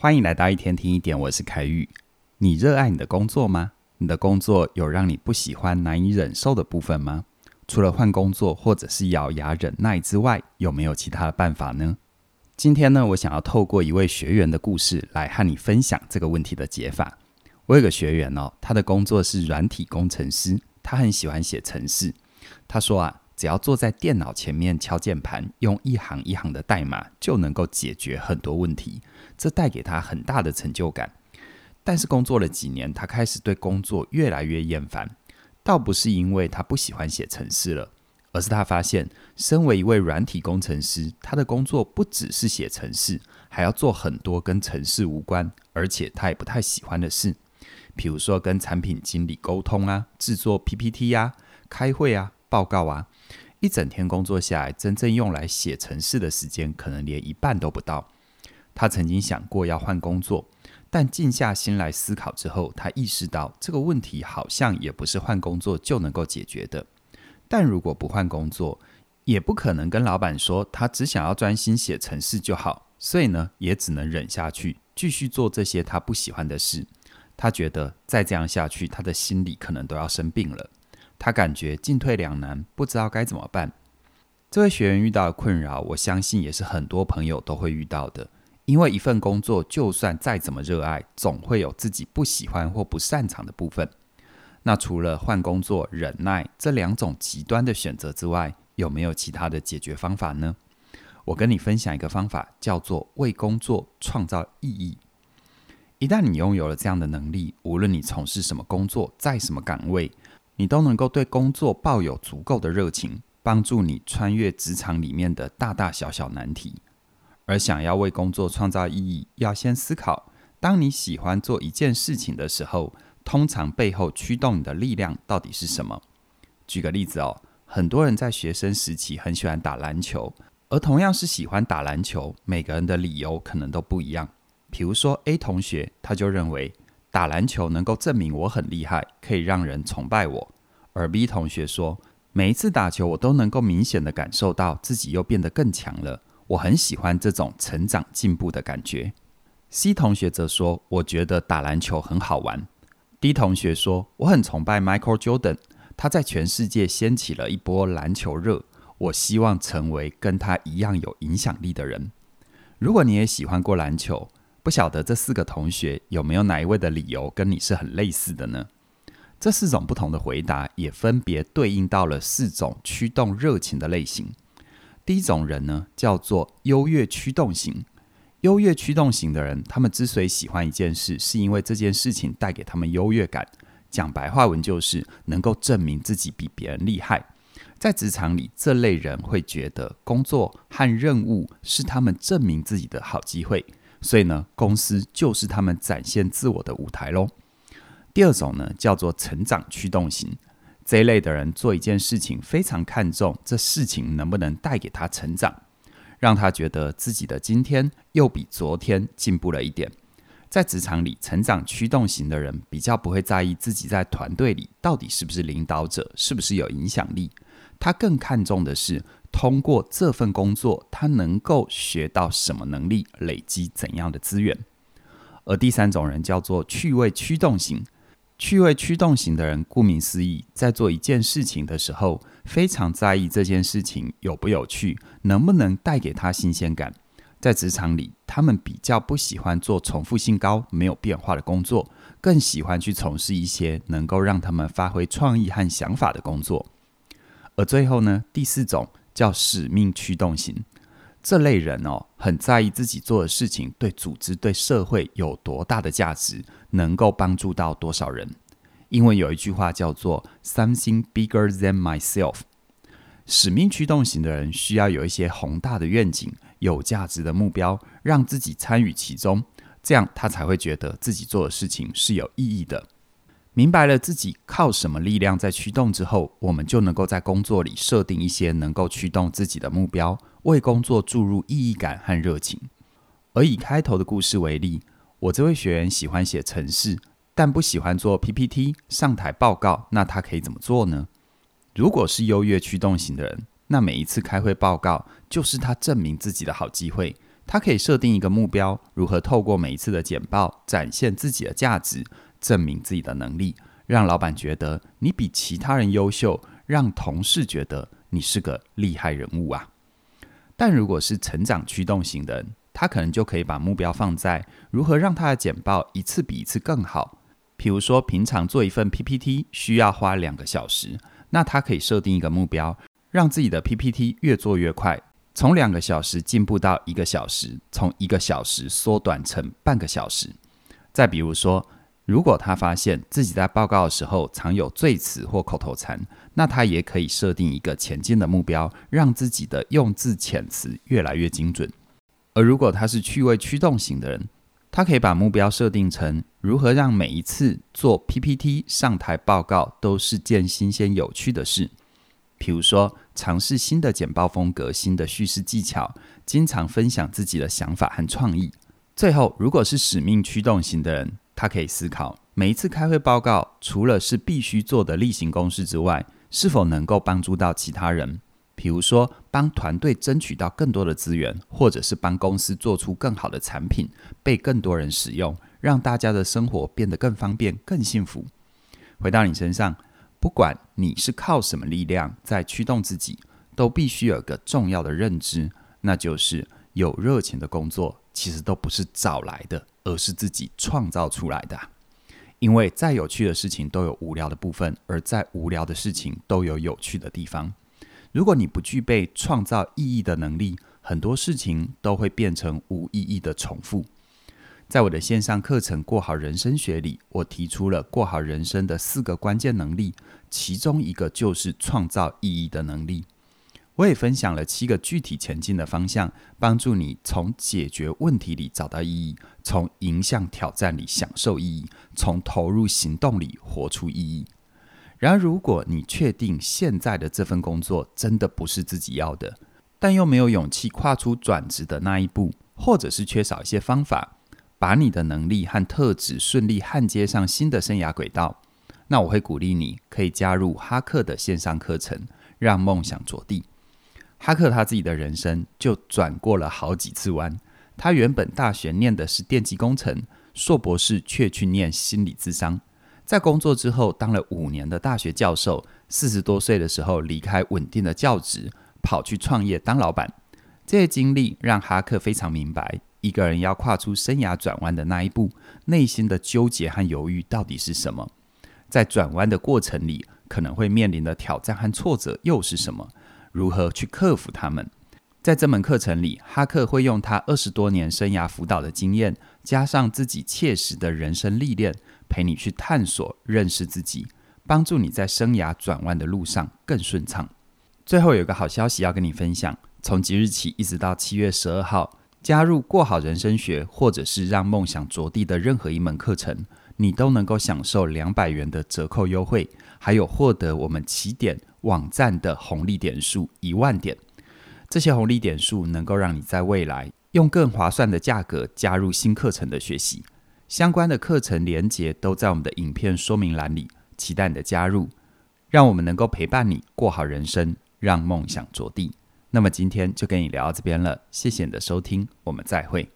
欢迎来到一天听一点，我是凯宇。你热爱你的工作吗？你的工作有让你不喜欢、难以忍受的部分吗？除了换工作或者是咬牙忍耐之外，有没有其他的办法呢？今天呢，我想要透过一位学员的故事来和你分享这个问题的解法。我有个学员哦，他的工作是软体工程师，他很喜欢写程式。他说啊。只要坐在电脑前面敲键盘，用一行一行的代码就能够解决很多问题，这带给他很大的成就感。但是工作了几年，他开始对工作越来越厌烦。倒不是因为他不喜欢写程式了，而是他发现，身为一位软体工程师，他的工作不只是写程式，还要做很多跟程式无关，而且他也不太喜欢的事，比如说跟产品经理沟通啊，制作 PPT 啊，开会啊。报告啊，一整天工作下来，真正用来写程式的时间可能连一半都不到。他曾经想过要换工作，但静下心来思考之后，他意识到这个问题好像也不是换工作就能够解决的。但如果不换工作，也不可能跟老板说他只想要专心写程式就好，所以呢，也只能忍下去，继续做这些他不喜欢的事。他觉得再这样下去，他的心里可能都要生病了。他感觉进退两难，不知道该怎么办。这位学员遇到的困扰，我相信也是很多朋友都会遇到的。因为一份工作，就算再怎么热爱，总会有自己不喜欢或不擅长的部分。那除了换工作、忍耐这两种极端的选择之外，有没有其他的解决方法呢？我跟你分享一个方法，叫做为工作创造意义。一旦你拥有了这样的能力，无论你从事什么工作，在什么岗位，你都能够对工作抱有足够的热情，帮助你穿越职场里面的大大小小难题。而想要为工作创造意义，要先思考：当你喜欢做一件事情的时候，通常背后驱动你的力量到底是什么？举个例子哦，很多人在学生时期很喜欢打篮球，而同样是喜欢打篮球，每个人的理由可能都不一样。比如说 A 同学，他就认为，打篮球能够证明我很厉害，可以让人崇拜我。而 B 同学说，每一次打球，我都能够明显的感受到自己又变得更强了。我很喜欢这种成长进步的感觉。C 同学则说，我觉得打篮球很好玩。D 同学说，我很崇拜 Michael Jordan，他在全世界掀起了一波篮球热。我希望成为跟他一样有影响力的人。如果你也喜欢过篮球，不晓得这四个同学有没有哪一位的理由跟你是很类似的呢？这四种不同的回答也分别对应到了四种驱动热情的类型。第一种人呢，叫做优越驱动型。优越驱动型的人，他们之所以喜欢一件事，是因为这件事情带给他们优越感。讲白话文就是能够证明自己比别人厉害。在职场里，这类人会觉得工作和任务是他们证明自己的好机会。所以呢，公司就是他们展现自我的舞台喽。第二种呢，叫做成长驱动型。这一类的人做一件事情，非常看重这事情能不能带给他成长，让他觉得自己的今天又比昨天进步了一点。在职场里，成长驱动型的人比较不会在意自己在团队里到底是不是领导者，是不是有影响力。他更看重的是，通过这份工作，他能够学到什么能力，累积怎样的资源。而第三种人叫做趣味驱动型。趣味驱动型的人，顾名思义，在做一件事情的时候，非常在意这件事情有不有趣，能不能带给他新鲜感。在职场里，他们比较不喜欢做重复性高、没有变化的工作，更喜欢去从事一些能够让他们发挥创意和想法的工作。而最后呢，第四种叫使命驱动型。这类人哦，很在意自己做的事情对组织、对社会有多大的价值，能够帮助到多少人。因为有一句话叫做 “something bigger than myself”。使命驱动型的人需要有一些宏大的愿景、有价值的目标，让自己参与其中，这样他才会觉得自己做的事情是有意义的。明白了自己靠什么力量在驱动之后，我们就能够在工作里设定一些能够驱动自己的目标，为工作注入意义感和热情。而以开头的故事为例，我这位学员喜欢写程式，但不喜欢做 PPT 上台报告，那他可以怎么做呢？如果是优越驱动型的人，那每一次开会报告就是他证明自己的好机会，他可以设定一个目标，如何透过每一次的简报展现自己的价值，证明自己的能力，让老板觉得你比其他人优秀，让同事觉得你是个厉害人物啊。但如果是成长驱动型的人，他可能就可以把目标放在如何让他的简报一次比一次更好。比如说，平常做一份 PPT 需要花两个小时，那他可以设定一个目标，让自己的 PPT 越做越快。从两个小时进步到一个小时，从一个小时缩短成半个小时。再比如说，如果他发现自己在报告的时候常有赘词或口头禅，那他也可以设定一个前进的目标，让自己的用字遣词越来越精准。而如果他是趣味驱动型的人，他可以把目标设定成如何让每一次做 PPT 上台报告都是件新鲜有趣的事。比如说，尝试新的简报风格、新的叙事技巧，经常分享自己的想法和创意。最后，如果是使命驱动型的人，他可以思考每一次开会报告，除了是必须做的例行公事之外，是否能够帮助到其他人？比如说，帮团队争取到更多的资源，或者是帮公司做出更好的产品，被更多人使用，让大家的生活变得更方便、更幸福。回到你身上。不管你是靠什么力量在驱动自己，都必须有个重要的认知，那就是有热情的工作其实都不是找来的，而是自己创造出来的。因为再有趣的事情都有无聊的部分，而再无聊的事情都有有趣的地方。如果你不具备创造意义的能力，很多事情都会变成无意义的重复。在我的线上课程《过好人生学》里，我提出了过好人生的四个关键能力，其中一个就是创造意义的能力。我也分享了七个具体前进的方向，帮助你从解决问题里找到意义，从迎向挑战里享受意义，从投入行动里活出意义。然而，如果你确定现在的这份工作真的不是自己要的，但又没有勇气跨出转职的那一步，或者是缺少一些方法，把你的能力和特质顺利焊接上新的生涯轨道，那我会鼓励你可以加入哈克的线上课程，让梦想着地。哈克他自己的人生就转过了好几次弯。他原本大学念的是电机工程，硕博士却去念心理咨商。在工作之后当了五年的大学教授，四十多岁的时候离开稳定的教职，跑去创业当老板。这些经历让哈克非常明白。一个人要跨出生涯转弯的那一步，内心的纠结和犹豫到底是什么？在转弯的过程里，可能会面临的挑战和挫折又是什么？如何去克服它们？在这门课程里，哈克会用他二十多年生涯辅导的经验，加上自己切实的人生历练，陪你去探索、认识自己，帮助你在生涯转弯的路上更顺畅。最后有个好消息要跟你分享：从即日起一直到七月十二号。加入过好人生学，或者是让梦想着地的任何一门课程，你都能够享受两百元的折扣优惠，还有获得我们起点网站的红利点数一万点。这些红利点数能够让你在未来用更划算的价格加入新课程的学习。相关的课程连结都在我们的影片说明栏里，期待你的加入，让我们能够陪伴你过好人生，让梦想着地。那么今天就跟你聊到这边了，谢谢你的收听，我们再会。